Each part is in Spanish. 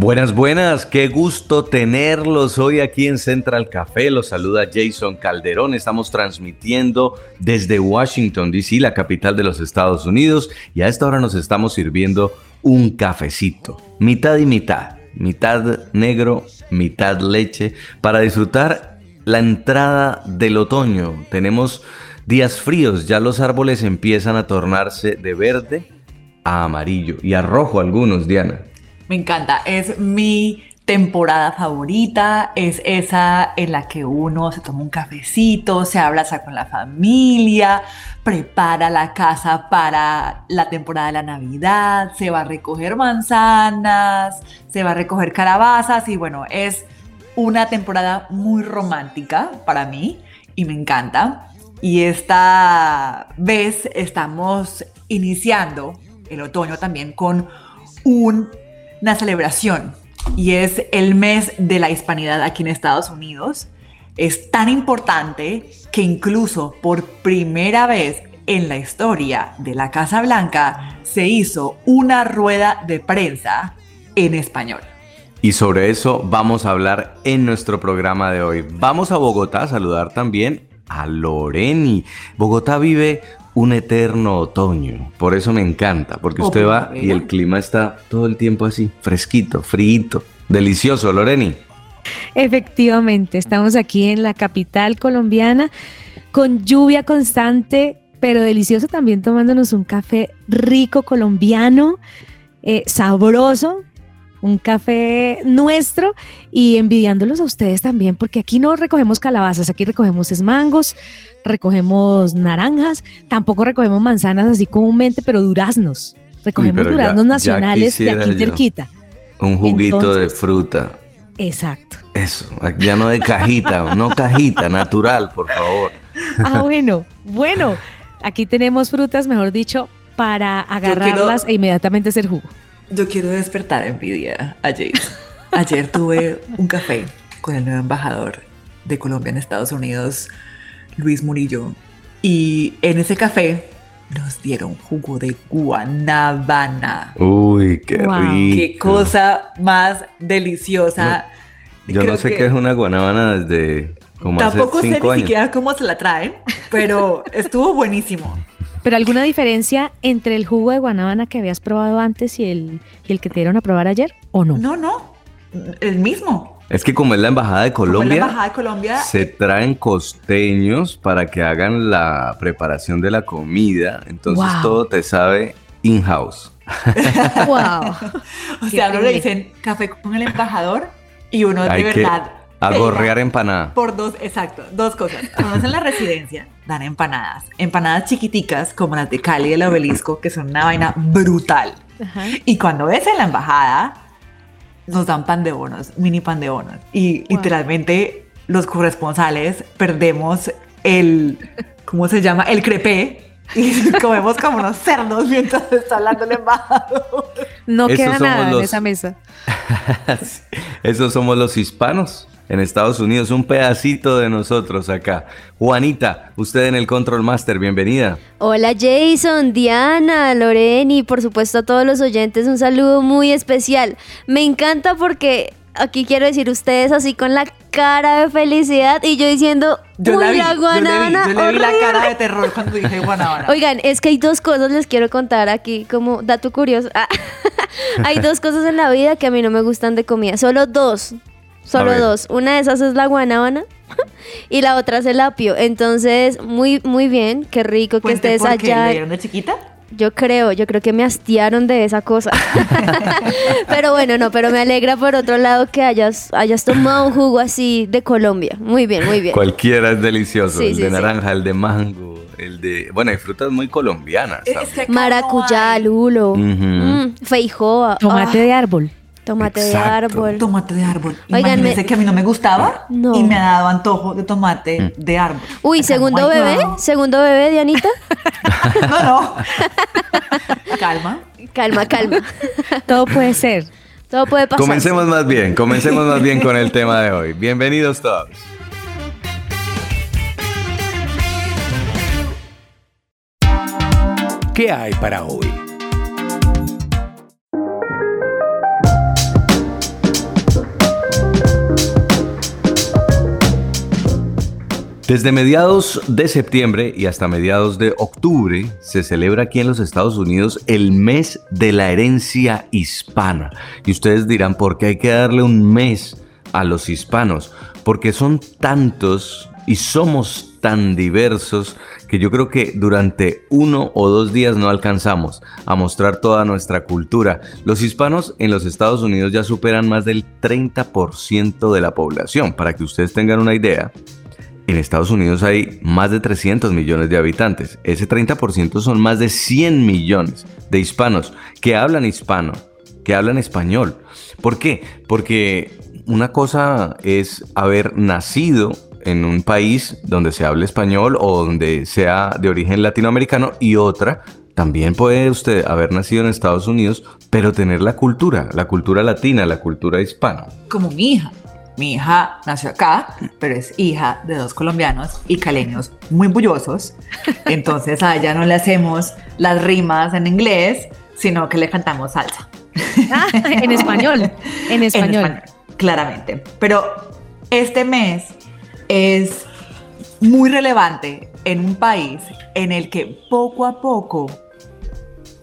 Buenas, buenas, qué gusto tenerlos hoy aquí en Central Café. Los saluda Jason Calderón. Estamos transmitiendo desde Washington, D.C., la capital de los Estados Unidos, y a esta hora nos estamos sirviendo un cafecito, mitad y mitad, mitad negro, mitad leche, para disfrutar la entrada del otoño. Tenemos días fríos, ya los árboles empiezan a tornarse de verde a amarillo y a rojo algunos, Diana. Me encanta, es mi temporada favorita, es esa en la que uno se toma un cafecito, se abraza con la familia, prepara la casa para la temporada de la Navidad, se va a recoger manzanas, se va a recoger calabazas y bueno, es una temporada muy romántica para mí y me encanta. Y esta vez estamos iniciando el otoño también con un- una celebración y es el mes de la hispanidad aquí en Estados Unidos. Es tan importante que incluso por primera vez en la historia de la Casa Blanca se hizo una rueda de prensa en español. Y sobre eso vamos a hablar en nuestro programa de hoy. Vamos a Bogotá a saludar también a Loreni. Bogotá vive un eterno otoño, por eso me encanta, porque Oh, usted va y el clima está todo el tiempo así, fresquito, frío, delicioso, Loreni. Efectivamente, estamos aquí en la capital colombiana con lluvia constante, pero delicioso también tomándonos un café rico colombiano, eh, sabroso, un café nuestro y envidiándolos a ustedes también, porque aquí no recogemos calabazas, aquí recogemos es mangos, recogemos naranjas, tampoco recogemos manzanas así comúnmente, pero duraznos. Recogemos pero duraznos ya nacionales de aquí cerquita. Un juguito de fruta. Exacto. Eso, ya no de cajita, no cajita, natural, por favor. Ah, bueno, bueno. Aquí tenemos frutas, mejor dicho, para agarrarlas quiero- e inmediatamente hacer jugo. Yo quiero despertar envidia a Jace. Ayer tuve un café con el nuevo embajador de Colombia en Estados Unidos, Luis Murillo. Y en ese café nos dieron jugo de guanábana. Uy, qué Wow. rico. Qué cosa más deliciosa. Yo Creo no sé qué es una guanábana desde como Tampoco hace sé cinco ni años. siquiera cómo se la traen, pero estuvo buenísimo. Pero alguna diferencia entre el jugo de guanábana que habías probado antes y el, y el que te dieron a probar ayer o no? No, no, el mismo. Es que como es la embajada de Colombia, la embajada de Colombia, se traen costeños para que hagan la preparación de la comida. Entonces Wow. todo te sabe in-house. Wow. o sea, a uno le dicen café con el embajador y uno de verdad. Agorrear pega empanada. Por dos, exacto, dos cosas. Cuando es en la residencia, dan empanadas. Empanadas chiquiticas, como las de Cali del obelisco, que son una vaina brutal. Ajá. Y cuando es en la embajada, nos dan pan de bonos, mini pan de bonos. Y Wow. literalmente los corresponsales perdemos el, ¿cómo se llama? El crepé. Y comemos como unos cerdos mientras está hablando el embajador. No queda nada en esa mesa. Esos somos los hispanos en Estados Unidos, un pedacito de nosotros acá. Juanita, usted en el Control Master, bienvenida. Hola Jason, Diana, Loreni, por supuesto a todos los oyentes un saludo muy especial. Me encanta porque aquí quiero decir ustedes así con la cara de felicidad y yo diciendo, Yo uy, la vi, la yo le vi, yo le vi la horrible". cara de terror cuando dije guanábana. Oigan, es que hay dos cosas les quiero contar aquí como dato curioso. Hay dos cosas en la vida que a mí no me gustan de comida, solo dos. Solo dos. Una de esas es la guanábana y la otra es el apio. Entonces, muy muy bien, qué rico que estés por qué, allá. ¿Le dieron de chiquita? Yo creo, yo creo que me hastiaron de esa cosa. pero bueno, no, pero me alegra por otro lado que hayas, hayas tomado un jugo así de Colombia. Muy bien, muy bien. Cualquiera es delicioso. Sí, el sí, de sí. naranja, el de mango, el de... Bueno, hay frutas muy colombianas Es que Maracuyá, lulo, mm, feijoa. Tomate ah, de árbol. Tomate de árbol. Tomate de árbol. Oigan, Imagínense me- que a mí no me gustaba No. y me ha dado antojo de tomate Mm. de árbol. Uy, segundo bebé, no. segundo bebé, Dianita. No, no. Calma. Calma, calma. Todo puede ser. Todo puede pasar. Comencemos más bien, comencemos más bien con el tema de hoy. Bienvenidos todos. ¿Qué hay para hoy? Desde mediados de septiembre y hasta mediados de octubre se celebra aquí en los Estados Unidos el mes de la herencia hispana. Y ustedes dirán, ¿por qué hay que darle un mes a los hispanos? Porque son tantos y somos tan diversos que yo creo que durante uno o dos días no alcanzamos a mostrar toda nuestra cultura. Los hispanos en los Estados Unidos ya superan más del 30% de la población. Para que ustedes tengan una idea, en Estados Unidos hay más de 300 millones de habitantes. Ese 30% son más de 100 millones de hispanos que hablan hispano, que hablan español. ¿Por qué? Porque una cosa es haber nacido en un país donde se hable español o donde sea de origen latinoamericano y otra también puede usted haber nacido en Estados Unidos, pero tener la cultura, la cultura latina, la cultura hispana. Como mi hija. Mi hija nació acá, pero es hija de dos colombianos y caleños muy bullosos. Entonces a ella no le hacemos las rimas en inglés, sino que le cantamos salsa. Ah, en español. En español. claramente. Pero este mes es muy relevante en un país en el que poco a poco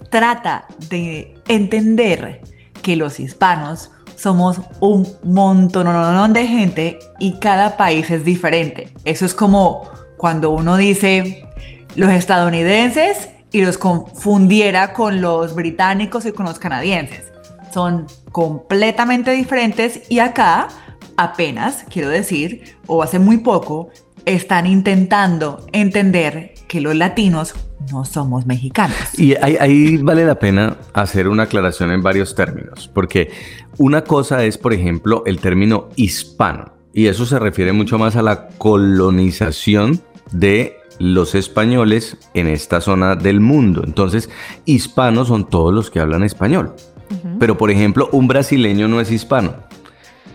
trata de entender que los hispanos somos un montón de gente y cada país es diferente. Eso es como cuando uno dice los estadounidenses y los confundiera con los británicos y con los canadienses. Son completamente diferentes y acá apenas, quiero decir, o hace muy poco, están intentando entender que los latinos no somos mexicanos. Y ahí, ahí vale la pena hacer una aclaración en varios términos, porque una cosa es, por ejemplo, el término hispano, y eso se refiere mucho más a la colonización de los españoles en esta zona del mundo. Entonces, hispanos son todos los que hablan español. Pero, por ejemplo, un brasileño no es hispano.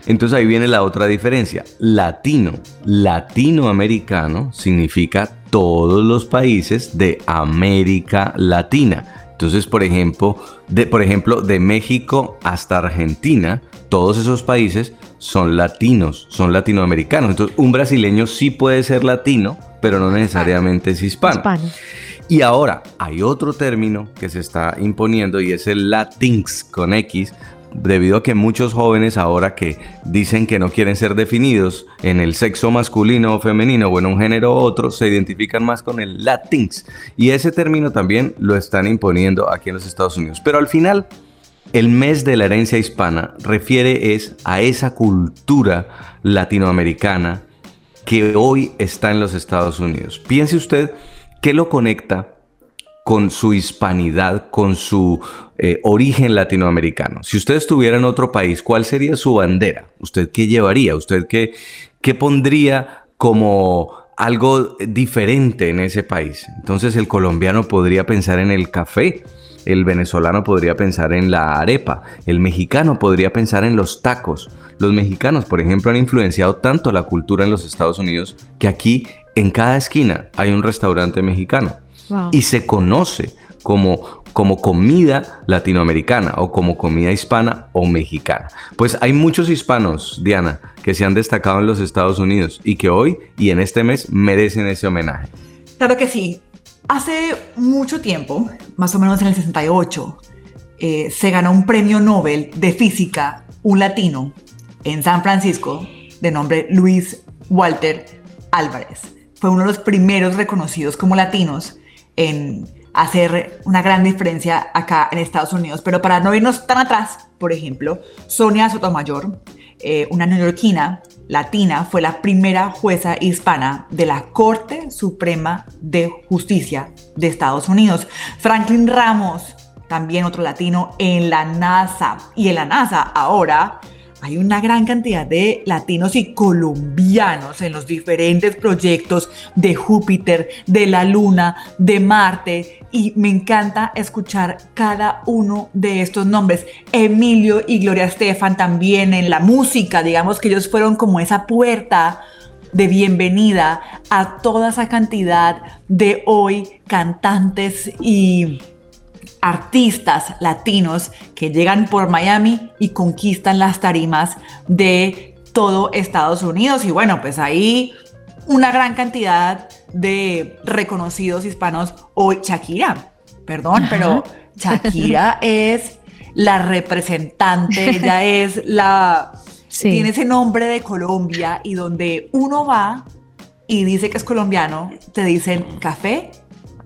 Entonces ahí viene la otra diferencia. Latino, latinoamericano significa todos los países de América Latina. Entonces, por ejemplo, de, por ejemplo, de México hasta Argentina, todos esos países son latinos, son latinoamericanos. Entonces, un brasileño sí puede ser latino, pero no necesariamente es hispano. Hispano. Y ahora hay otro término que se está imponiendo y es el Latinx con X, debido a que muchos jóvenes ahora que dicen que no quieren ser definidos en el sexo masculino o femenino o en un género u otro, se identifican más con el Latinx. Y ese término también lo están imponiendo aquí en los Estados Unidos. Pero al final, el mes de la herencia hispana refiere es a esa cultura latinoamericana que hoy está en los Estados Unidos. Piense usted qué lo conecta con su hispanidad, con su eh, origen latinoamericano. Si usted estuviera en otro país, ¿cuál sería su bandera? ¿Usted qué llevaría? ¿Usted qué, qué pondría como algo diferente en ese país? Entonces el colombiano podría pensar en el café, el venezolano podría pensar en la arepa, el mexicano podría pensar en los tacos. Los mexicanos, por ejemplo, han influenciado tanto la cultura en los Estados Unidos que aquí en cada esquina hay un restaurante mexicano Wow. y se conoce como, como comida latinoamericana o como comida hispana o mexicana. Pues hay muchos hispanos, Diana, que se han destacado en los Estados Unidos y que hoy y en este mes merecen ese homenaje. Claro que sí. Hace mucho tiempo, más o menos en el 68, eh, se ganó un premio Nobel de física, un latino, en San Francisco, de nombre Luis Walter Álvarez. Fue uno de los primeros reconocidos como latinos en hacer una gran diferencia acá en Estados Unidos. Pero para no irnos tan atrás, por ejemplo, Sonia Sotomayor, eh, una neoyorquina latina, fue la primera jueza hispana de la Corte Suprema de Justicia de Estados Unidos. Franklin Ramos también otro latino en la NASA. Y en la NASA ahora hay una gran cantidad de latinos y colombianos en los diferentes proyectos de Júpiter, de la Luna, de Marte. Y me encanta escuchar cada uno de estos nombres. Emilio y Gloria Estefan también en la música, digamos que ellos fueron como esa puerta de bienvenida a toda esa cantidad de hoy cantantes y artistas latinos que llegan por Miami y conquistan las tarimas de todo Estados Unidos. Y bueno, pues ahí una gran cantidad de reconocidos hispanos. Hoy Shakira, perdón, pero Shakira es la representante, ella es la... Tiene ese nombre de Colombia y donde uno va y dice que es colombiano, te dicen café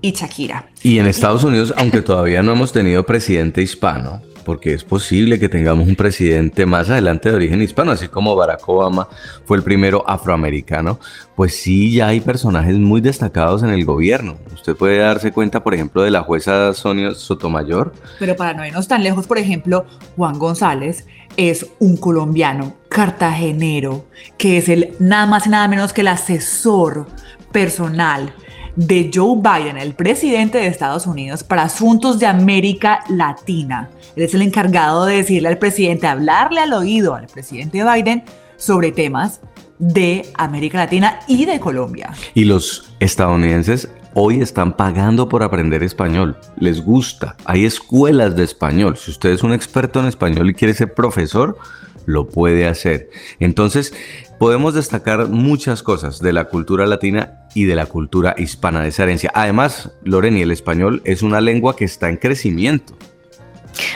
y Shakira. Y en Estados Unidos, aunque todavía no hemos tenido presidente hispano, porque es posible que tengamos un presidente más adelante de origen hispano, así como Barack Obama fue el primero afroamericano, pues sí, ya hay personajes muy destacados en el gobierno. Usted puede darse cuenta, por ejemplo, de la jueza Sonia Sotomayor. Pero para no irnos tan lejos, por ejemplo, Juan González es un colombiano cartagenero, que es el nada más y nada menos que el asesor personal de Joe Biden, el presidente de Estados Unidos, para asuntos de América Latina. Él es el encargado de decirle al presidente, hablarle al oído al presidente Biden sobre temas de América Latina y de Colombia. Y los estadounidenses hoy están pagando por aprender español. Les gusta. Hay escuelas de español. Si usted es un experto en español y quiere ser profesor, lo puede hacer. Entonces, podemos destacar muchas cosas de la cultura latina y de la cultura hispana de esa herencia. Además, Loreni, el español es una lengua que está en crecimiento.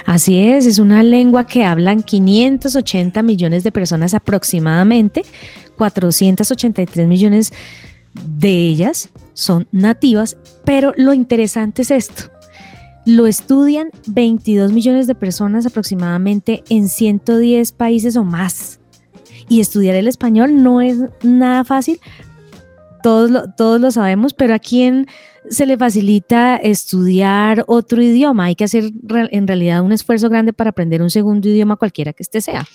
Así es, es una lengua que hablan 580 millones de personas aproximadamente, 483 millones de ellas son nativas, pero lo interesante es esto. Lo estudian 22 millones de personas aproximadamente en 110 países o más. Y estudiar el español no es nada fácil, todos lo, todos lo sabemos, pero a quién se le facilita estudiar otro idioma. Hay que hacer en realidad un esfuerzo grande para aprender un segundo idioma, cualquiera que este sea.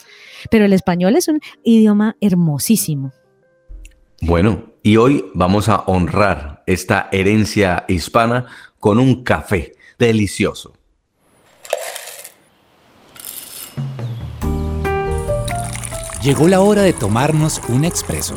Pero el español es un idioma hermosísimo. Bueno, y hoy vamos a honrar esta herencia hispana con un café delicioso. Llegó la hora de tomarnos un expreso.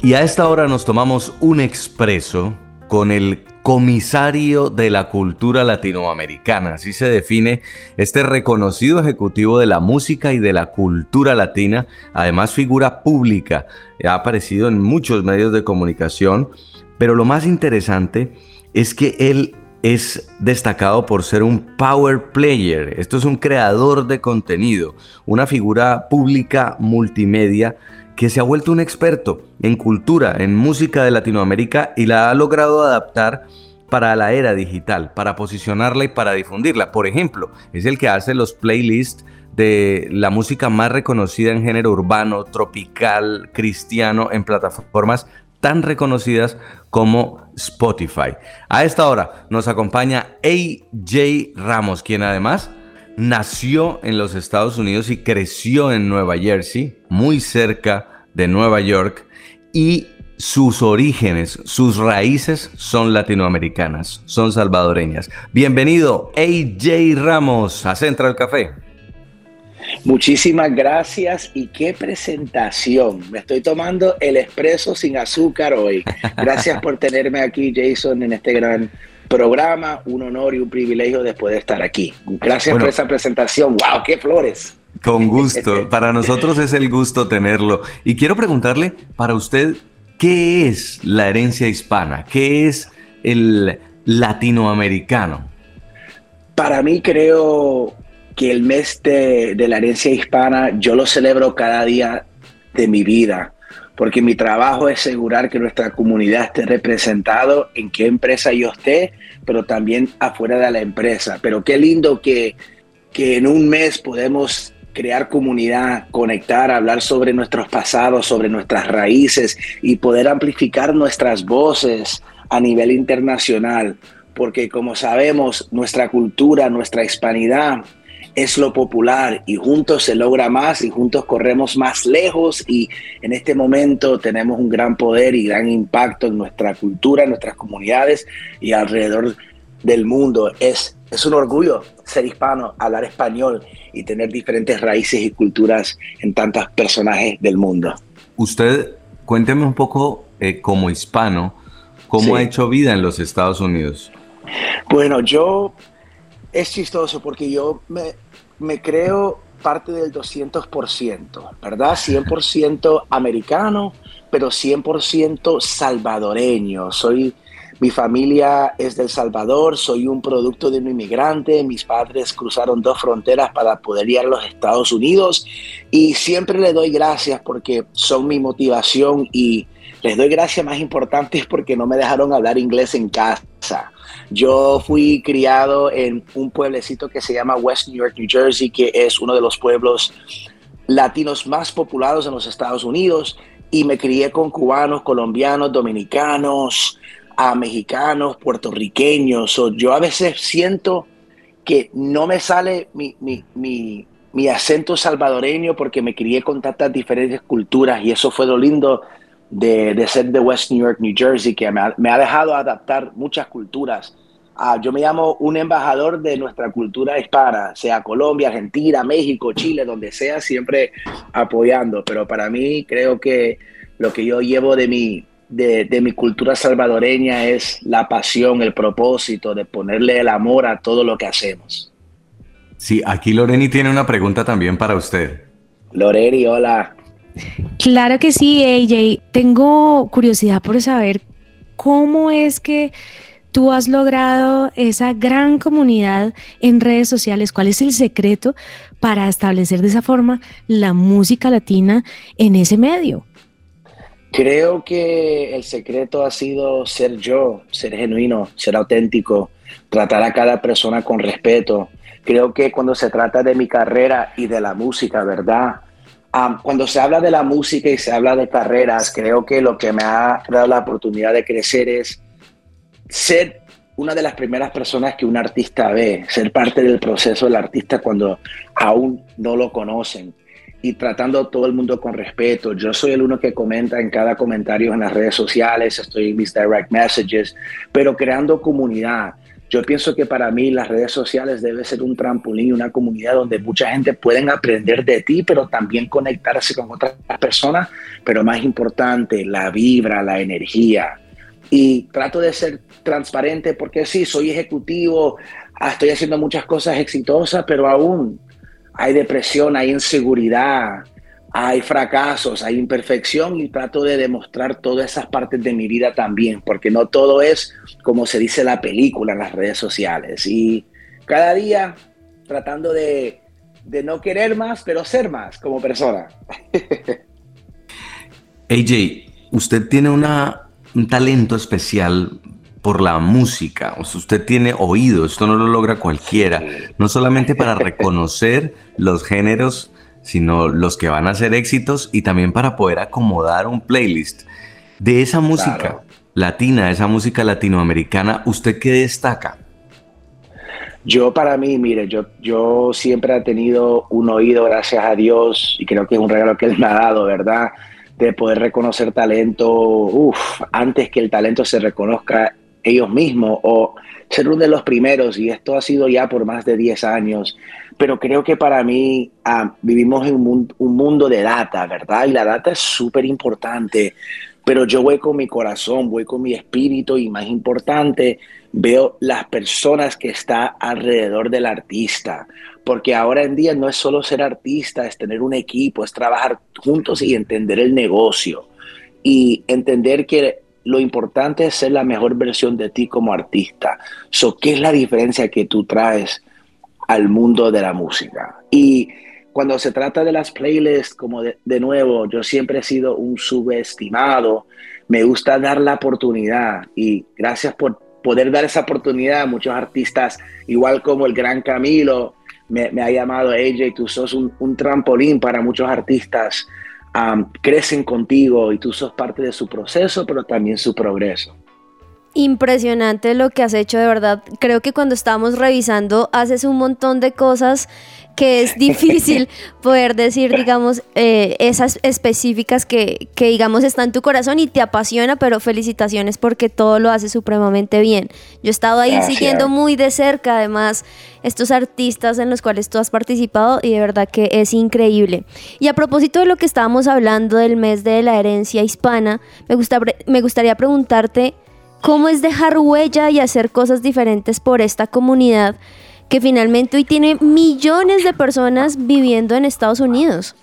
Y a esta hora nos tomamos un expreso con el comisario de la cultura latinoamericana, así se define este reconocido ejecutivo de la música y de la cultura latina, además figura pública, ha aparecido en muchos medios de comunicación, pero lo más interesante es que él es destacado por ser un power player, esto es un creador de contenido, una figura pública multimedia que se ha vuelto un experto en cultura, en música de Latinoamérica y la ha logrado adaptar para la era digital, para posicionarla y para difundirla. Por ejemplo, es el que hace los playlists de la música más reconocida en género urbano, tropical, cristiano, en plataformas tan reconocidas como Spotify. A esta hora nos acompaña AJ Ramos, quien además nació en los Estados Unidos y creció en Nueva Jersey, muy cerca de Nueva York, y sus orígenes, sus raíces son latinoamericanas, son salvadoreñas. Bienvenido, AJ Ramos, a Central Café. Muchísimas gracias y qué presentación. Me estoy tomando el expreso sin azúcar hoy. Gracias por tenerme aquí, Jason, en este gran programa, un honor y un privilegio después de estar aquí. Gracias por esa presentación. ¡Wow! ¡Qué flores! Con gusto. Para nosotros es el gusto tenerlo. Y quiero preguntarle, para usted, ¿qué es la herencia hispana? ¿Qué es el latinoamericano? Para mí creo que el mes de, la herencia hispana yo lo celebro cada día de mi vida porque mi trabajo es asegurar que nuestra comunidad esté representado en qué empresa yo esté, pero también afuera de la empresa. Pero qué lindo que, que en un mes podemos crear comunidad, conectar, hablar sobre nuestros pasados, sobre nuestras raíces y poder amplificar nuestras voces a nivel internacional, porque como sabemos, nuestra cultura, nuestra hispanidad es lo popular y juntos se logra más y juntos corremos más lejos y en este momento tenemos un gran poder y gran impacto en nuestra cultura, en nuestras comunidades y alrededor del mundo. Es, es un orgullo ser hispano, hablar español y tener diferentes raíces y culturas en tantos personajes del mundo. Usted, cuénteme un poco eh, como hispano, ¿cómo ha hecho vida en los Estados Unidos? Bueno, yo es chistoso porque yo me, creo parte del 200%, ¿verdad? 100% americano, pero 100% salvadoreño. Soy mi familia es del Salvador, soy un producto de un inmigrante, mis padres cruzaron dos fronteras para poder ir a los Estados Unidos y siempre le doy gracias porque son mi motivación y les doy gracias más importantes porque no me dejaron hablar inglés en casa. Yo fui criado en un pueblecito que se llama West New York, New Jersey, que es uno de los pueblos latinos más populados en los Estados Unidos y me crié con cubanos, colombianos, dominicanos, a mexicanos, puertorriqueños. yo a veces siento que no me sale mi, mi, acento salvadoreño porque me crié con tantas diferentes culturas y eso fue lo lindo de, ser de West New York, New Jersey, que me ha, dejado adaptar muchas culturas. Ah, yo me llamo un embajador de nuestra cultura hispana, sea Colombia, Argentina, México, Chile, donde sea, siempre apoyando. Pero para mí creo que lo que yo llevo de mi, de, mi cultura salvadoreña es la pasión, el propósito de ponerle el amor a todo lo que hacemos. Sí, aquí Loreni tiene una pregunta también para usted. Loreni, hola. Claro que sí, AJ. Tengo curiosidad por saber cómo es que tú has logrado esa gran comunidad en redes sociales. ¿Cuál es el secreto para establecer de esa forma la música latina en ese medio? Creo que el secreto ha sido ser yo, ser genuino, ser auténtico, tratar a cada persona con respeto. Creo que cuando se trata de mi carrera y de la música, ¿verdad? cuando se habla de la música y se habla de carreras, creo que lo que me ha dado la oportunidad de crecer es ser una de las primeras personas que un artista ve, ser parte del proceso del artista cuando aún no lo conocen y tratando a todo el mundo con respeto. Yo soy el uno que comenta en cada comentario en las redes sociales, estoy en mis direct messages, pero creando comunidad. Yo pienso que para mí las redes sociales debe ser un trampolín, una comunidad donde mucha gente pueden aprender de ti, pero también conectarse con otras personas, pero más importante, la vibra, la energía. Y trato de ser transparente porque sí, soy ejecutivo, ah, estoy haciendo muchas cosas exitosas, pero aún hay depresión, hay inseguridad, hay fracasos, hay imperfección y trato de demostrar todas esas partes de mi vida también, porque no todo es como se dice la película en las redes sociales. Y cada día tratando de, no querer más, pero ser más como persona. AJ, usted tiene una, un talento especial por la música. O sea, usted tiene oído, esto no lo logra cualquiera. No solamente para reconocer los géneros, sino los que van a ser éxitos y también para poder acomodar un playlist. De esa música latina, esa música latinoamericana, ¿usted qué destaca? Yo para mí, mire, yo, yo siempre he tenido un oído, gracias a Dios, y creo que es un regalo que Él me ha dado, ¿verdad? De poder reconocer talento, antes que el talento se reconozca ellos mismos o ser uno de los primeros, y esto ha sido ya por más de 10 años, pero creo que para mí ah, vivimos en un, un, mundo de data, ¿verdad? Y la data es súper importante, pero yo voy con mi corazón, voy con mi espíritu y más importante, veo las personas que están alrededor del artista, porque ahora en día no es solo ser artista, es tener un equipo, es trabajar juntos y entender el negocio y entender que lo importante es ser la mejor versión de ti como artista. So, ¿Qué es la diferencia que tú traes al mundo de la música? Y cuando se trata de las playlists, como de, nuevo, yo siempre he sido un subestimado. Me gusta dar la oportunidad y gracias por poder dar esa oportunidad a muchos artistas, igual como el gran Camilo, me, ha llamado AJ, tú sos un, trampolín para muchos artistas crecen contigo y tú sos parte de su proceso, pero también su progreso. Impresionante lo que has hecho, de verdad. Creo que cuando estábamos revisando haces un montón de cosas que es difícil poder decir, digamos, eh, esas específicas que, que, digamos, está en tu corazón y te apasiona, pero felicitaciones porque todo lo hace supremamente bien. Yo he estado ahí siguiendo muy de cerca, además, estos artistas en los cuales tú has participado y de verdad que es increíble. Y a propósito de lo que estábamos hablando del mes de la herencia hispana, me, gusta, me gustaría preguntarte cómo es dejar huella y hacer cosas diferentes por esta comunidad que finalmente hoy tiene millones de personas viviendo en Estados Unidos.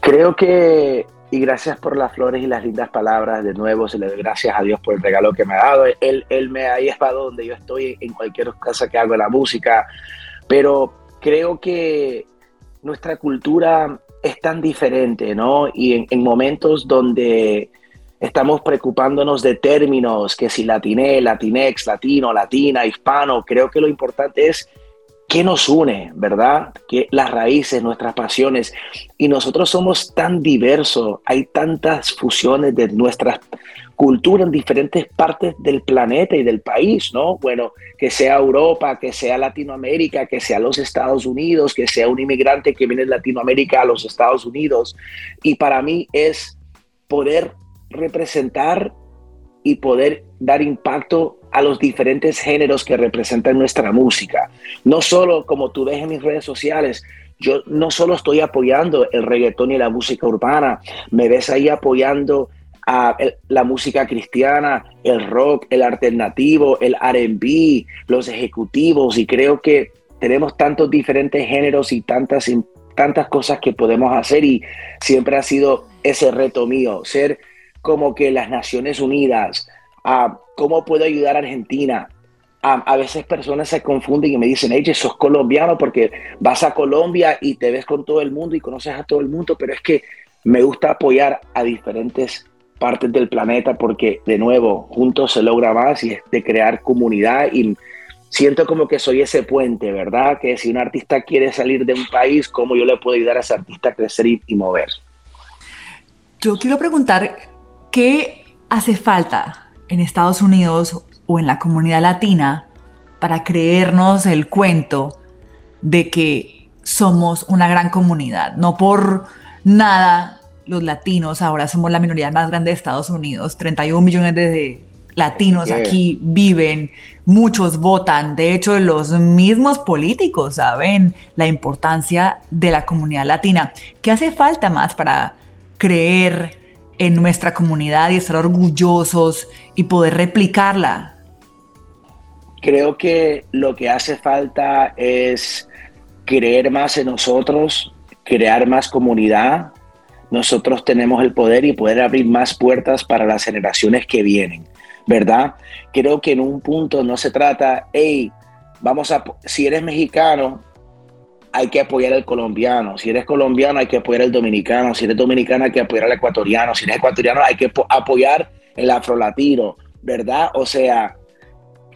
Creo que, y gracias por las flores y las lindas palabras, de nuevo se le doy gracias a Dios por el regalo que me ha dado. Él, él me ha llevado donde yo estoy en cualquier cosa que hago la música, pero creo que nuestra cultura es tan diferente, ¿no? Y en, en momentos donde estamos preocupándonos de términos, que si latiné, latinex, latino, latina, hispano, creo que lo importante es qué nos une, ¿verdad? Que las raíces, nuestras pasiones. Y nosotros somos tan diversos, hay tantas fusiones de nuestras culturas en diferentes partes del planeta y del país, ¿no? Bueno, que sea Europa, que sea Latinoamérica, que sea los Estados Unidos, que sea un inmigrante que viene de Latinoamérica a los Estados Unidos. Y para mí es poder representar y poder dar impacto a los diferentes géneros que representan nuestra música. No solo, como tú ves en mis redes sociales, yo no solo estoy apoyando el reggaetón y la música urbana, me ves ahí apoyando a la música cristiana, el rock, el alternativo, el RB, los ejecutivos, y creo que tenemos tantos diferentes géneros y tantas, tantas cosas que podemos hacer, y siempre ha sido ese reto mío, ser como que las Naciones Unidas, a cómo puedo ayudar a Argentina. a veces personas se confunden y me dicen, hey, sos colombiano porque vas a Colombia y te ves con todo el mundo y conoces a todo el mundo, pero es que me gusta apoyar a diferentes partes del planeta porque, de nuevo, juntos se logra más y es de crear comunidad y siento como que soy ese puente, ¿verdad? Que si un artista quiere salir de un país, ¿cómo yo le puedo ayudar a ese artista a crecer y, y mover? Yo quiero preguntar, ¿Qué hace falta en Estados Unidos o en la comunidad latina para creernos el cuento de que somos una gran comunidad? No por nada los latinos ahora somos la minoría más grande de Estados Unidos, 31 millones de latinos aquí viven, muchos votan, de hecho los mismos políticos saben la importancia de la comunidad latina. ¿Qué hace falta más para creer en nuestra comunidad y estar orgullosos y poder replicarla? Creo que lo que hace falta es creer más en nosotros, crear más comunidad. Nosotros tenemos el poder y poder abrir más puertas para las generaciones que vienen, ¿verdad? Creo que en un punto no se trata, hey, vamos a, si eres mexicano, hay que apoyar al colombiano. Si eres colombiano, hay que apoyar al dominicano. Si eres dominicano, hay que apoyar al ecuatoriano. Si eres ecuatoriano, hay que apoyar el afrolatino, ¿verdad? O sea,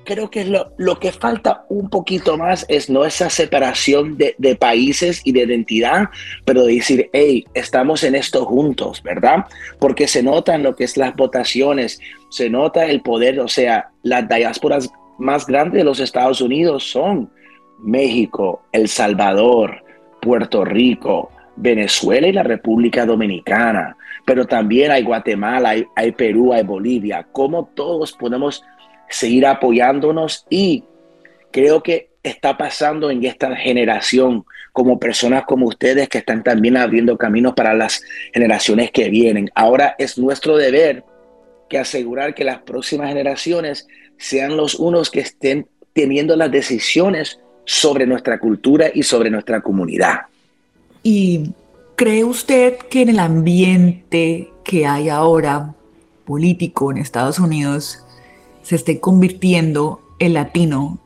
creo que lo, lo que falta un poquito más es no esa separación de, países y de identidad, pero de decir, hey, estamos en esto juntos, ¿verdad? Porque se nota en lo que es las votaciones, se nota el poder, o sea, las diásporas más grandes de los Estados Unidos son México, El Salvador, Puerto Rico, Venezuela y la República Dominicana, pero también hay Guatemala, hay, Perú, hay Bolivia, cómo todos podemos seguir apoyándonos y creo que está pasando en esta generación como personas como ustedes que están también abriendo caminos para las generaciones que vienen. Ahora es nuestro deber que asegurar que las próximas generaciones sean los unos que estén teniendo las decisiones sobre nuestra cultura y sobre nuestra comunidad. ¿Y cree usted que en el ambiente que hay ahora político en Estados Unidos se esté convirtiendo el latino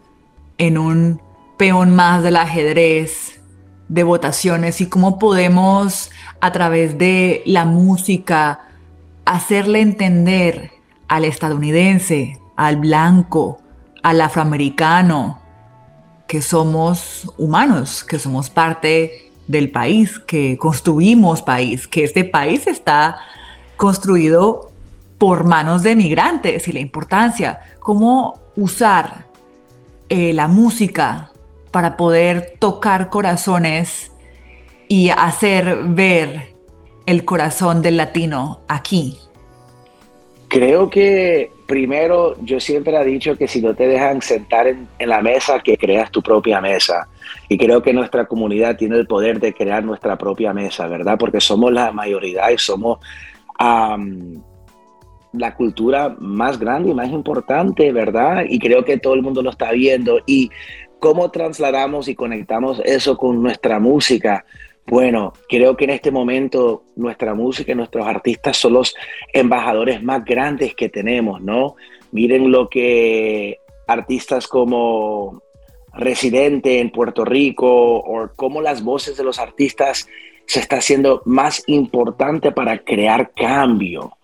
en un peón más del ajedrez de votaciones y cómo podemos a través de la música hacerle entender al estadounidense, al blanco, al afroamericano, que somos humanos, que somos parte del país, que construimos país, que este país está construido por manos de migrantes y la importancia, cómo usar eh, la música para poder tocar corazones y hacer ver el corazón del latino aquí. Creo que primero yo siempre he dicho que si no te dejan sentar en, la mesa, que creas tu propia mesa. Y creo que nuestra comunidad tiene el poder de crear nuestra propia mesa, ¿verdad? Porque somos la mayoría y somos la cultura más grande y más importante, ¿verdad? Y creo que todo el mundo lo está viendo. Y cómo trasladamos y conectamos eso con nuestra música. Bueno, creo que en este momento nuestra música y nuestros artistas son los embajadores más grandes que tenemos, ¿no? Miren lo que artistas como Residente en Puerto Rico o cómo las voces de los artistas se está haciendo más importante para crear cambio.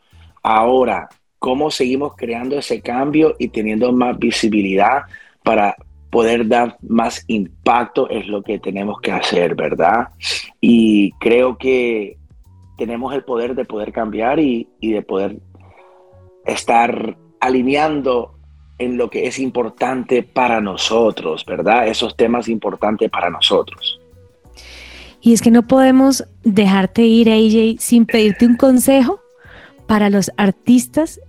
Ahora, ¿cómo seguimos creando ese cambio y teniendo más visibilidad para poder dar más impacto es lo que tenemos que hacer, ¿verdad? Y creo que tenemos el poder de poder cambiar y, de poder estar alineando en lo que es importante para nosotros, ¿verdad? Esos temas importantes para nosotros. Y es que no podemos dejarte ir, AJ, sin pedirte un consejo para los artistas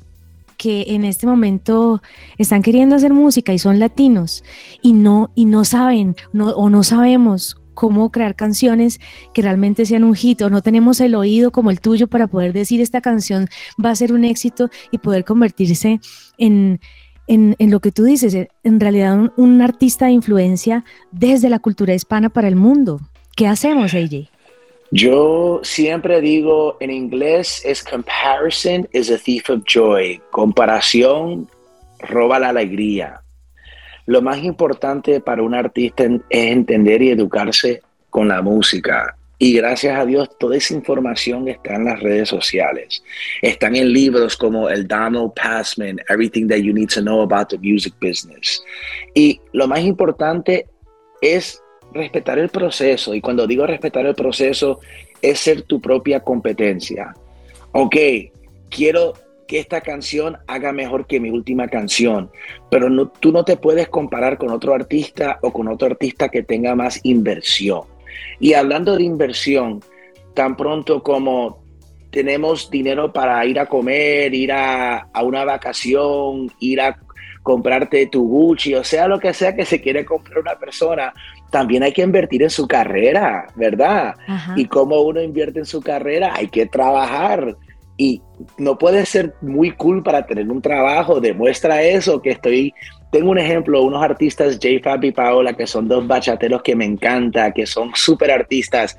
que en este momento están queriendo hacer música y son latinos y no, y no saben o no sabemos cómo crear canciones que realmente sean un hit o no tenemos el oído como el tuyo para poder decir esta canción va a ser un éxito y poder convertirse en, en, lo que tú dices, en realidad un, un, artista de influencia desde la cultura hispana para el mundo. ¿Qué hacemos, AJ? Yo siempre digo en inglés es comparison is a thief of joy. Comparación roba la alegría. Lo más importante para un artista es entender y educarse con la música. Y gracias a Dios, toda esa información está en las redes sociales. Están en libros como el Donald Passman, Everything That You Need to Know About the Music Business. Y lo más importante es respetar el proceso. Y cuando digo respetar el proceso, es ser tu propia competencia. Ok, quiero que esta canción haga mejor que mi última canción, pero tú no te puedes comparar con otro artista o con otro artista que tenga más inversión. Y hablando de inversión, tan pronto como tenemos dinero para ir a comer, ir a, a una vacación, ir a comprarte tu Gucci, o sea, lo que sea que se quiere comprar una persona, también hay que invertir en su carrera, ¿verdad? Y como uno invierte en su carrera, hay que trabajar. Y no puede ser muy cool para tener un trabajo, demuestra eso, que estoy... Tengo un ejemplo, unos artistas, J. Fab y Paola, que son dos bachateros que me encanta, que son súper artistas.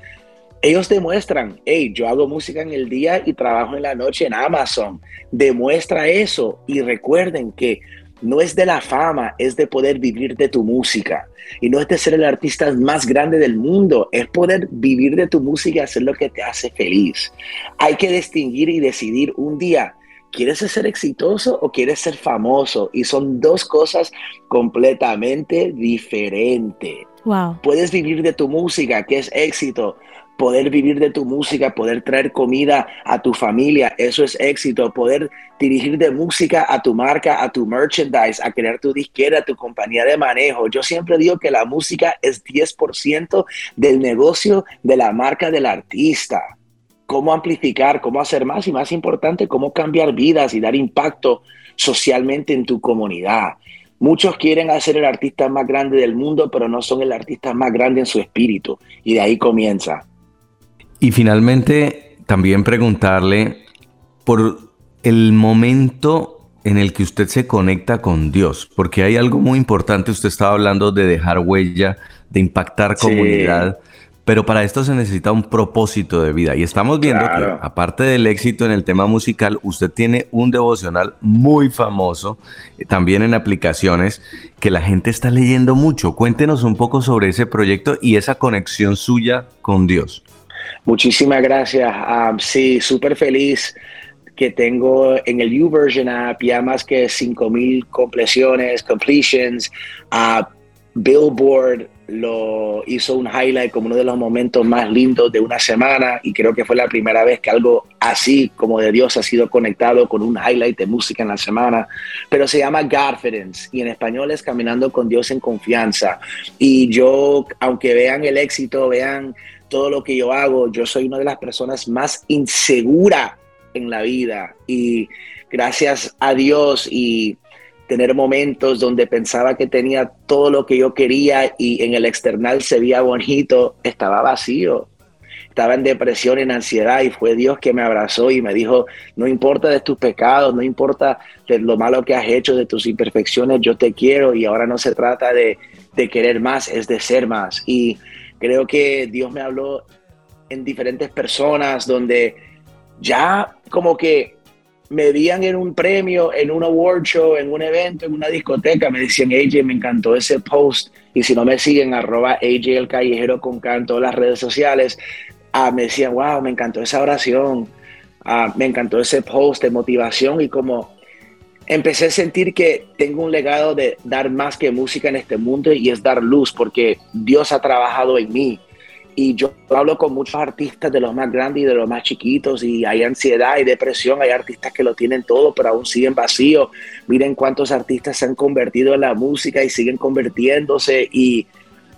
Ellos demuestran, hey, yo hago música en el día y trabajo en la noche en Amazon. Demuestra eso y recuerden que no es de la fama, es de poder vivir de tu música. Y no es de ser el artista más grande del mundo, es poder vivir de tu música y hacer lo que te hace feliz. Hay que distinguir y decidir un día, ¿quieres ser exitoso o quieres ser famoso? Y son dos cosas completamente diferentes. Wow. Puedes vivir de tu música, que es éxito, poder vivir de tu música, poder traer comida a tu familia, eso es éxito, poder dirigir de música a tu marca, a tu merchandise, a crear tu disquera, tu compañía de manejo. Yo siempre digo que la música es 10% del negocio de la marca del artista. Cómo amplificar, cómo hacer más y más importante, cómo cambiar vidas y dar impacto socialmente en tu comunidad. Muchos quieren hacer el artista más grande del mundo, pero no son el artista más grande en su espíritu. Y de ahí comienza. Y finalmente, también preguntarle por el momento en el que usted se conecta con Dios, porque hay algo muy importante, usted estaba hablando de dejar huella, de impactar comunidad, pero para esto se necesita un propósito de vida. Y estamos viendo que, aparte del éxito en el tema musical, usted tiene un devocional muy famoso, eh, también en aplicaciones, que la gente está leyendo mucho. Cuéntenos un poco sobre ese proyecto y esa conexión suya con Dios. Muchísimas gracias. Sí, súper feliz que tengo en el YouVersion app ya más que 5.000 completiones, completions, a Billboard lo hizo un highlight como uno de los momentos más lindos de una semana y creo que fue la primera vez que algo así como de Dios ha sido conectado con un highlight de música en la semana, pero se llama Godfidence y en español es Caminando con Dios en confianza. Y yo, aunque vean el éxito, vean todo lo que yo hago, yo soy una de las personas más insegura en la vida y gracias a Dios y tener momentos donde pensaba que tenía todo lo que yo quería y en el external se veía bonito, estaba vacío. Estaba en depresión, en ansiedad y fue Dios que me abrazó y me dijo, no importa de tus pecados, no importa de lo malo que has hecho, de tus imperfecciones, yo te quiero y ahora no se trata de, de querer más, es de ser más. Y creo que Dios me habló en diferentes personas donde ya como que me veían en un premio, en un award show, en un evento, en una discoteca, me decían, AJ, me encantó ese post. Y si no me siguen, arroba AJ el callejero con canto las redes sociales, ah, me decían, wow, me encantó esa oración, ah, me encantó ese post de motivación y como empecé a sentir que tengo un legado de dar más que música en este mundo y es dar luz porque Dios ha trabajado en mí y yo hablo con muchos artistas de los más grandes y de los más chiquitos y hay ansiedad y depresión, hay artistas que lo tienen todo pero aún siguen vacíos. Miren cuántos artistas se han convertido en la música y siguen convirtiéndose y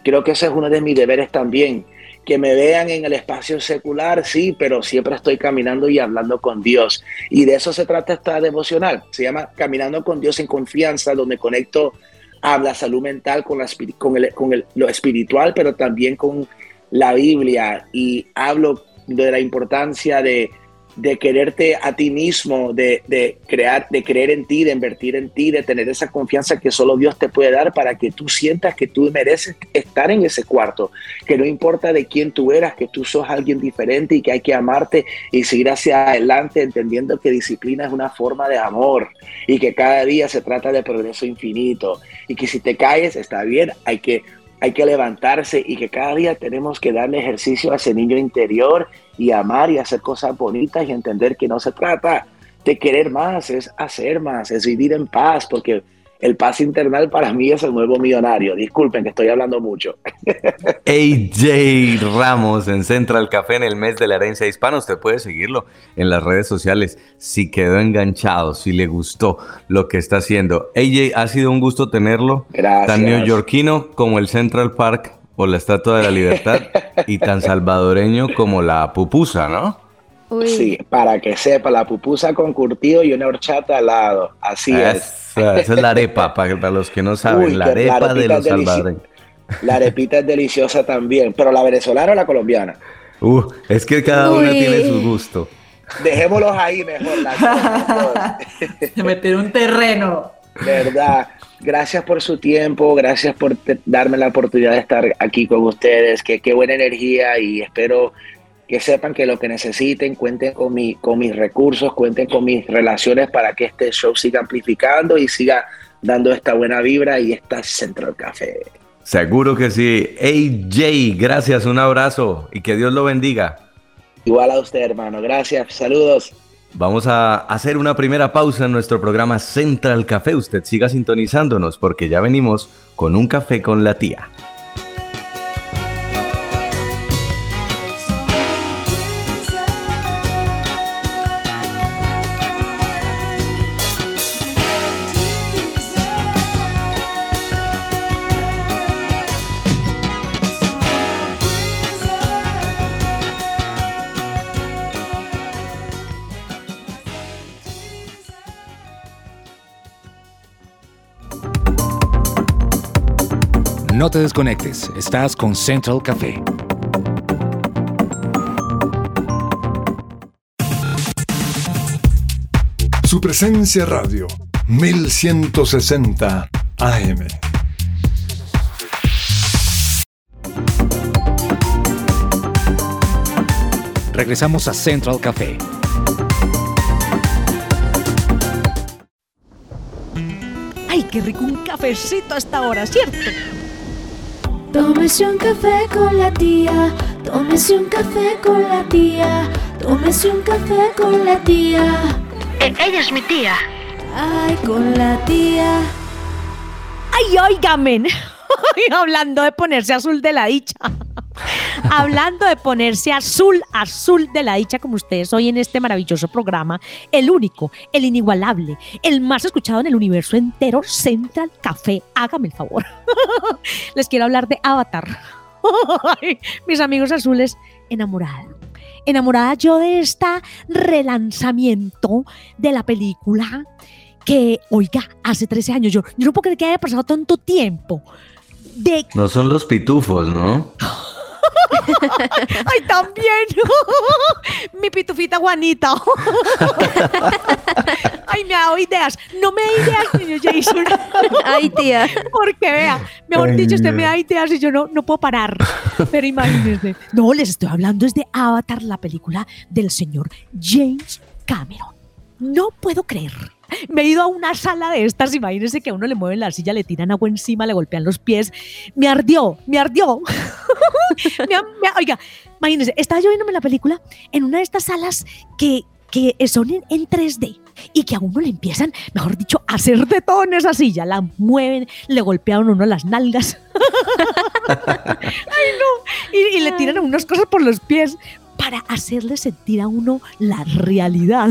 creo que ese es uno de mis deberes también. Que me vean en el espacio secular, sí, pero siempre estoy caminando y hablando con Dios. Y de eso se trata esta devocional. Se llama Caminando con Dios en confianza, donde conecto a la salud mental con, la, con, el, con el, lo espiritual, pero también con la Biblia y hablo de la importancia de, de quererte a ti mismo, de, de, crear, de creer en ti, de invertir en ti, de tener esa confianza que solo Dios te puede dar para que tú sientas que tú mereces estar en ese cuarto, que no importa de quién tú eras, que tú sos alguien diferente y que hay que amarte y seguir hacia adelante entendiendo que disciplina es una forma de amor y que cada día se trata de progreso infinito. Y que si te caes está bien, hay que hay que levantarse y que cada día tenemos que darle ejercicio a ese niño interior y amar y hacer cosas bonitas y entender que no se trata de querer más, es hacer más, es vivir en paz, porque el paz internal para mí es el nuevo millonario. Disculpen que estoy hablando mucho. AJ Ramos en Central Café en el mes de la herencia hispana. Usted puede seguirlo en las redes sociales si quedó enganchado, si le gustó lo que está haciendo. AJ, ha sido un gusto tenerlo. Gracias. Tan neoyorquino como el Central Park o la Estatua de la Libertad y tan salvadoreño como la pupusa, ¿no? Uy. Sí, para que sepa, la pupusa con curtido y una horchata al lado. Así es. Esa, es la arepa, para, para, los que no saben, Uy, la arepa la de los salvadoreños. La arepita es deliciosa también, pero la venezolana o la colombiana. Uh, es que cada Uy. una tiene su gusto. Dejémoslos ahí mejor. La Se meter un terreno. Verdad. Gracias por su tiempo, gracias por darme la oportunidad de estar aquí con ustedes. Que qué buena energía y espero que sepan que lo que necesiten, cuenten con, mi, con mis recursos, cuenten con mis relaciones para que este show siga amplificando y siga dando esta buena vibra y esta Central Café. Seguro que sí. AJ, gracias, un abrazo y que Dios lo bendiga. Igual a usted, hermano. Gracias, saludos. Vamos a hacer una primera pausa en nuestro programa Central Café. Usted siga sintonizándonos porque ya venimos con un café con la tía. No te desconectes, estás con Central Café. Su presencia radio, 1160 AM. Regresamos a Central Café. ¡Ay, qué rico un cafecito a esta hora, ¿cierto? Tómese un café con la tía, tómese un café con la tía, tómese un café con la tía. Eh, ella es mi tía. Ay, con la tía. ¡Ay, óigame! Y hablando de ponerse azul de la dicha. Hablando de ponerse azul, azul de la dicha, como ustedes hoy en este maravilloso programa, el único, el inigualable, el más escuchado en el universo entero, Central Café. Hágame el favor. Les quiero hablar de Avatar. Mis amigos azules, enamorada. Enamorada yo de esta relanzamiento de la película que, oiga, hace 13 años, yo, yo no puedo creer que haya pasado tanto tiempo. De No son los pitufos, ¿no? ¡Ay, también! Mi pitufita Juanita. ¡Ay, me ha dado ideas! No me da ideas, señor Jason. Ay, tía. Porque vea, mejor Ay, dicho, usted me da ideas y yo no, no puedo parar. Pero imagínense. No, les estoy hablando es de Avatar, la película del señor James Cameron. No puedo creer. Me he ido a una sala de estas, imagínense que a uno le mueven la silla, le tiran agua encima, le golpean los pies. Me ardió, me ardió. Me me oiga, imagínense, estaba yo viéndome la película en una de estas salas que, que son en, en 3D y que a uno le empiezan, mejor dicho, a hacer de todo en esa silla. La mueven, le golpearon a uno las nalgas. Ay, no. Y, y le tiran unas cosas por los pies para hacerle sentir a uno la realidad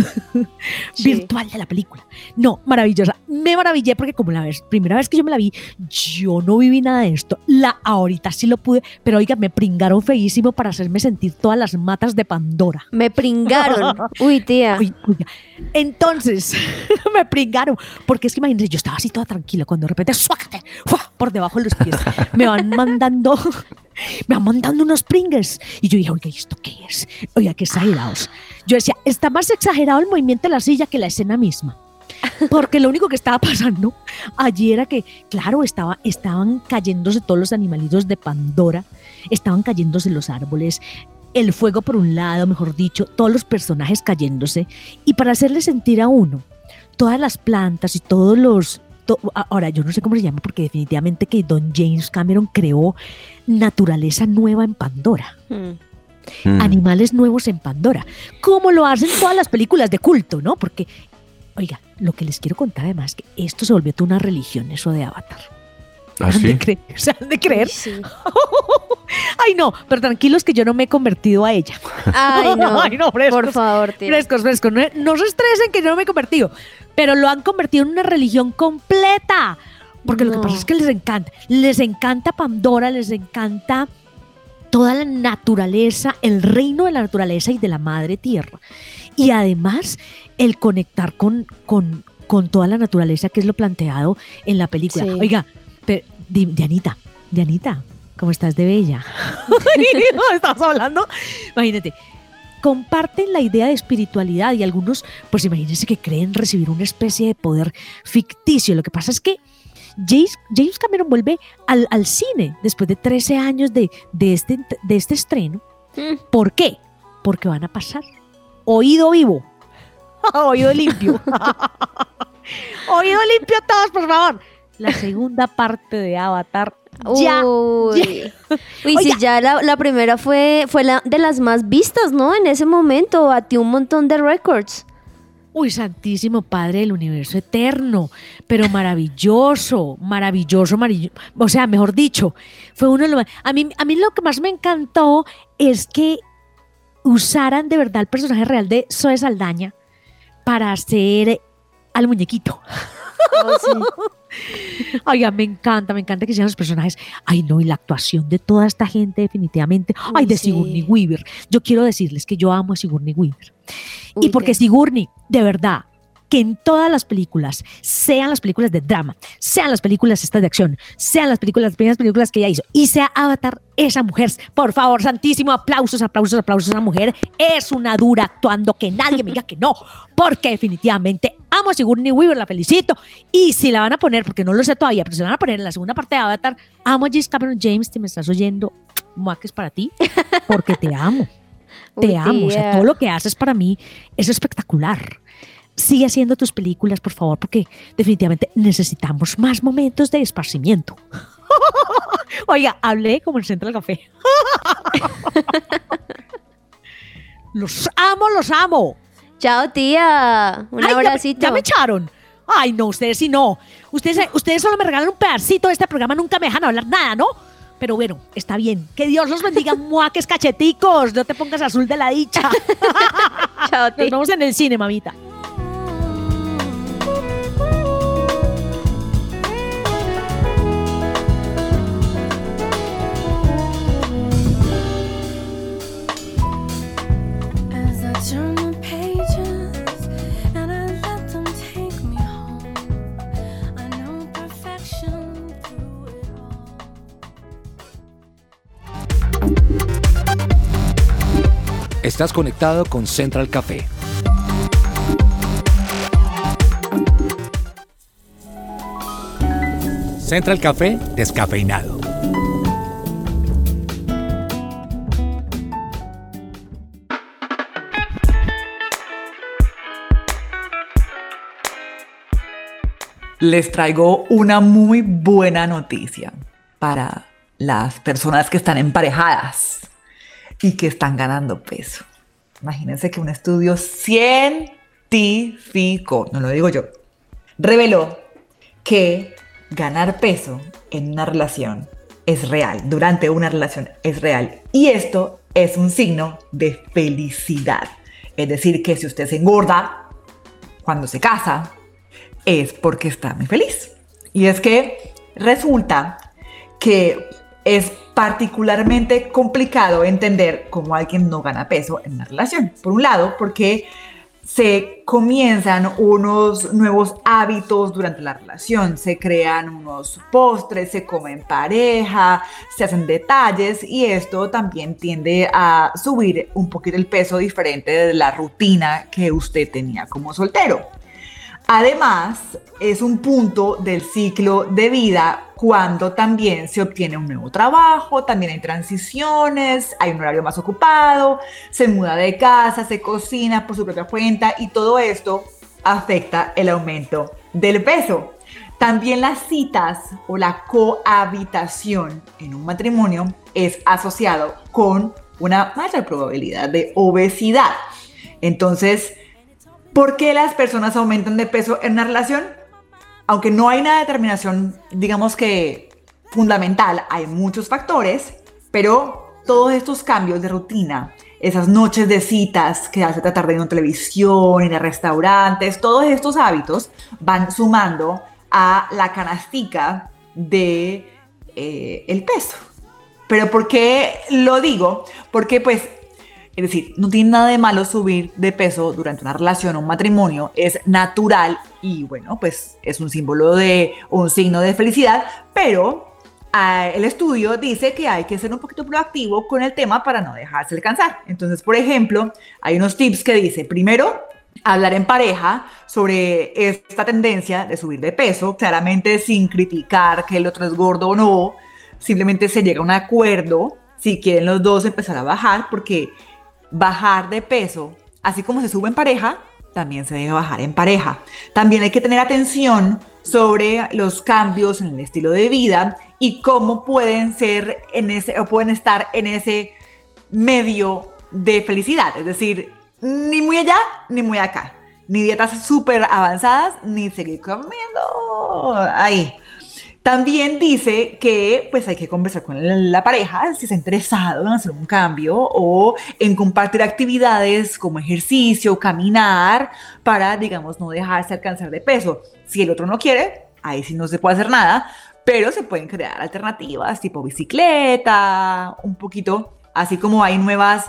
Sí. virtual de la película. No, maravillosa. Me maravillé porque como la vez, primera vez que yo me la vi, yo no viví nada de esto. La ahorita sí lo pude, pero oiga, me pringaron feísimo para hacerme sentir todas las matas de Pandora. Me pringaron. Uy, tía. Uy, oiga. Entonces, me pringaron. Porque es que imagínense, yo estaba así toda tranquila cuando de repente, ¡suácate! Por debajo de los pies. Me van mandando, me van mandando unos pringues. Y yo dije, oiga, ¿y esto qué es? Oiga, qué exagerados. Yo decía, está más exagerado el movimiento de la silla que la escena misma. Porque lo único que estaba pasando allí era que, claro, estaba, estaban cayéndose todos los animalitos de Pandora, estaban cayéndose los árboles, el fuego por un lado, mejor dicho, todos los personajes cayéndose. Y para hacerle sentir a uno todas las plantas y todos los... ahora, yo no sé cómo se llama porque definitivamente que Don James Cameron creó naturaleza nueva en Pandora Mm. Mm. animales nuevos en Pandora, como lo hacen todas las películas de culto, ¿no? Porque, oiga, lo que les quiero contar además, que esto se volvió toda una religión, eso de Avatar. ¿Ah, ¿Han sí? de creer? ¿Se han de creer? Sí. Ay, no, pero tranquilos que yo no me he convertido a ella. Ay, no. Ay, no, frescos. Por favor, tía. Frescos, frescos. No, no se estresen que yo no me he convertido, pero lo han convertido en una religión completa. Porque lo que pasa es que les encanta. Les encanta Pandora, les encanta toda la naturaleza, el reino de la naturaleza y de la madre tierra. Y además, el conectar con, con, con toda la naturaleza, que es lo planteado en la película. Sí. Oiga, pero, Dianita, Dianita, ¿cómo estás de bella? ¿Estás hablando? Imagínate, comparten la idea de espiritualidad y algunos, pues imagínense que creen recibir una especie de poder ficticio. Lo que pasa es que James, James Cameron vuelve al, al cine después de 13 años de, de, este, de este estreno. Mm. ¿Por qué? Porque van a pasar oído vivo, oído limpio. oído limpio todos, por favor. La segunda parte de Avatar ya. Uy, Uy, sí, ya la, la primera fue, fue la de las más vistas, ¿no? En ese momento batió un montón de récords. Uy, Santísimo Padre del Universo Eterno, pero maravilloso, maravilloso, maravilloso. O sea, mejor dicho, fue uno de los... A mí, a mí lo que más me encantó es que usaran de verdad el personaje real de Zoe Saldaña para hacer al muñequito. Oiga, me encanta, me encanta que sean los personajes. Ay, no, y la actuación de toda esta gente, definitivamente. Ay, Uy, de sí. Sigourney Weaver. Yo quiero decirles que yo amo a Sigourney Weaver. Uy, y porque qué- Sigourney, de verdad, que en todas las películas, sean las películas de drama, sean las películas estas de acción, sean las películas, las primeras películas que ella hizo, y sea Avatar, esa mujer, por favor, santísimo, aplausos, aplausos, aplausos, esa mujer es una dura actuando, que nadie me diga que no, porque definitivamente amo a Sigourney Weaver, la felicito, y si la van a poner, porque no lo sé todavía, pero si la van a poner en la segunda parte de Avatar, amo a James Cameron James, te me estás oyendo, Muaques para ti, porque te amo te Uy, amo. O sea, todo lo que haces para mí es espectacular. Sigue haciendo tus películas, por favor, porque definitivamente necesitamos más momentos de esparcimiento. Oiga, hablé como en Central Café. los amo, los amo. Chao, tía. Un Ay, ya me- abracito. Ya, me echaron. Ay, no, ustedes sí no. Ustedes, ustedes solo me regalan un pedacito de este programa, nunca me dejan hablar nada, ¿no? Pero bueno, está bien. Que Dios los bendiga, muaques cacheticos. No te pongas azul de la dicha. Chao, Nos vemos en el cine, mamita. Estás conectado con Central Café. Central Café descafeinado. Les traigo una muy buena noticia para las personas que están emparejadas y que están ganando peso. Imagínense que un estudio científico, no lo digo yo, reveló que ganar peso en una relación es real, durante una relación es real. Y esto es un signo de felicidad. Es decir, que si usted se engorda cuando se casa, es porque está muy feliz. Y es que resulta que es particularmente complicado entender cómo alguien no gana peso en una relación. Por un lado, porque se comienzan unos nuevos hábitos durante la relación, se crean unos postres, se comen pareja, se hacen detalles y esto también tiende a subir un poquito el peso diferente de la rutina que usted tenía como soltero. Además, es un punto del ciclo de vida cuando también se obtiene un nuevo trabajo, también hay transiciones, hay un horario más ocupado, se muda de casa, se cocina por su propia cuenta y todo esto afecta el aumento del peso. También las citas o la cohabitación en un matrimonio es asociado con una mayor probabilidad de obesidad. Entonces, ¿Por qué las personas aumentan de peso en una relación? Aunque no hay una determinación, digamos que fundamental, hay muchos factores, pero todos estos cambios de rutina, esas noches de citas que hace tratar de ir a televisión, ir a restaurantes, todos estos hábitos van sumando a la canastica de eh, el peso. Pero ¿por qué lo digo? Porque pues es decir, no tiene nada de malo subir de peso durante una relación o un matrimonio, es natural y bueno, pues es un símbolo de un signo de felicidad, pero ah, el estudio dice que hay que ser un poquito proactivo con el tema para no dejarse alcanzar. Entonces, por ejemplo, hay unos tips que dice, primero, hablar en pareja sobre esta tendencia de subir de peso, claramente sin criticar que el otro es gordo o no, simplemente se llega a un acuerdo si quieren los dos empezar a bajar, porque bajar de peso, así como se sube en pareja, también se debe bajar en pareja. También hay que tener atención sobre los cambios en el estilo de vida y cómo pueden ser en ese o pueden estar en ese medio de felicidad, es decir, ni muy allá ni muy acá, ni dietas súper avanzadas ni seguir comiendo ahí. También dice que pues hay que conversar con la pareja si está interesado en hacer un cambio o en compartir actividades como ejercicio, caminar, para, digamos, no dejarse alcanzar de peso. Si el otro no quiere, ahí sí no se puede hacer nada, pero se pueden crear alternativas tipo bicicleta, un poquito, así como hay nuevas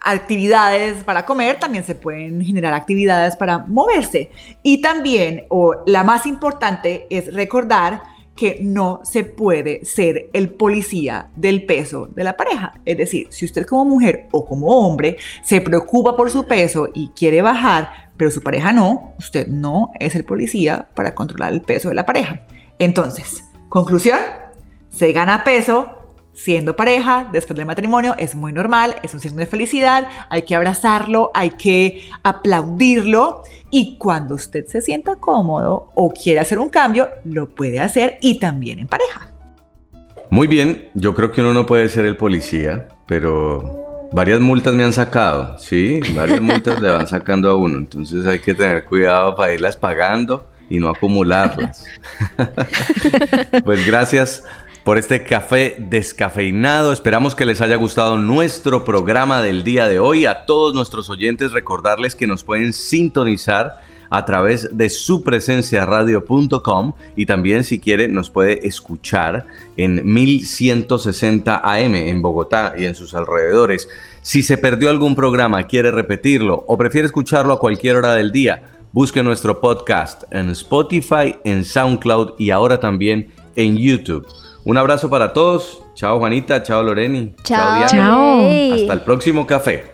actividades para comer, también se pueden generar actividades para moverse. Y también, o la más importante, es recordar que no se puede ser el policía del peso de la pareja. Es decir, si usted como mujer o como hombre se preocupa por su peso y quiere bajar, pero su pareja no, usted no es el policía para controlar el peso de la pareja. Entonces, conclusión, se gana peso siendo pareja después del matrimonio, es muy normal, es un signo de felicidad, hay que abrazarlo, hay que aplaudirlo y cuando usted se sienta cómodo o quiere hacer un cambio, lo puede hacer y también en pareja. Muy bien, yo creo que uno no puede ser el policía, pero varias multas me han sacado, ¿sí? Varias multas le van sacando a uno, entonces hay que tener cuidado para irlas pagando y no acumularlas. pues gracias por este café descafeinado. Esperamos que les haya gustado nuestro programa del día de hoy. A todos nuestros oyentes recordarles que nos pueden sintonizar a través de su presencia radio.com y también si quiere nos puede escuchar en 1160 AM en Bogotá y en sus alrededores. Si se perdió algún programa, quiere repetirlo o prefiere escucharlo a cualquier hora del día, busque nuestro podcast en Spotify, en SoundCloud y ahora también en YouTube. Un abrazo para todos. Chao Juanita, chao Loreni. Chao. Diana. Chao. Hasta el próximo café.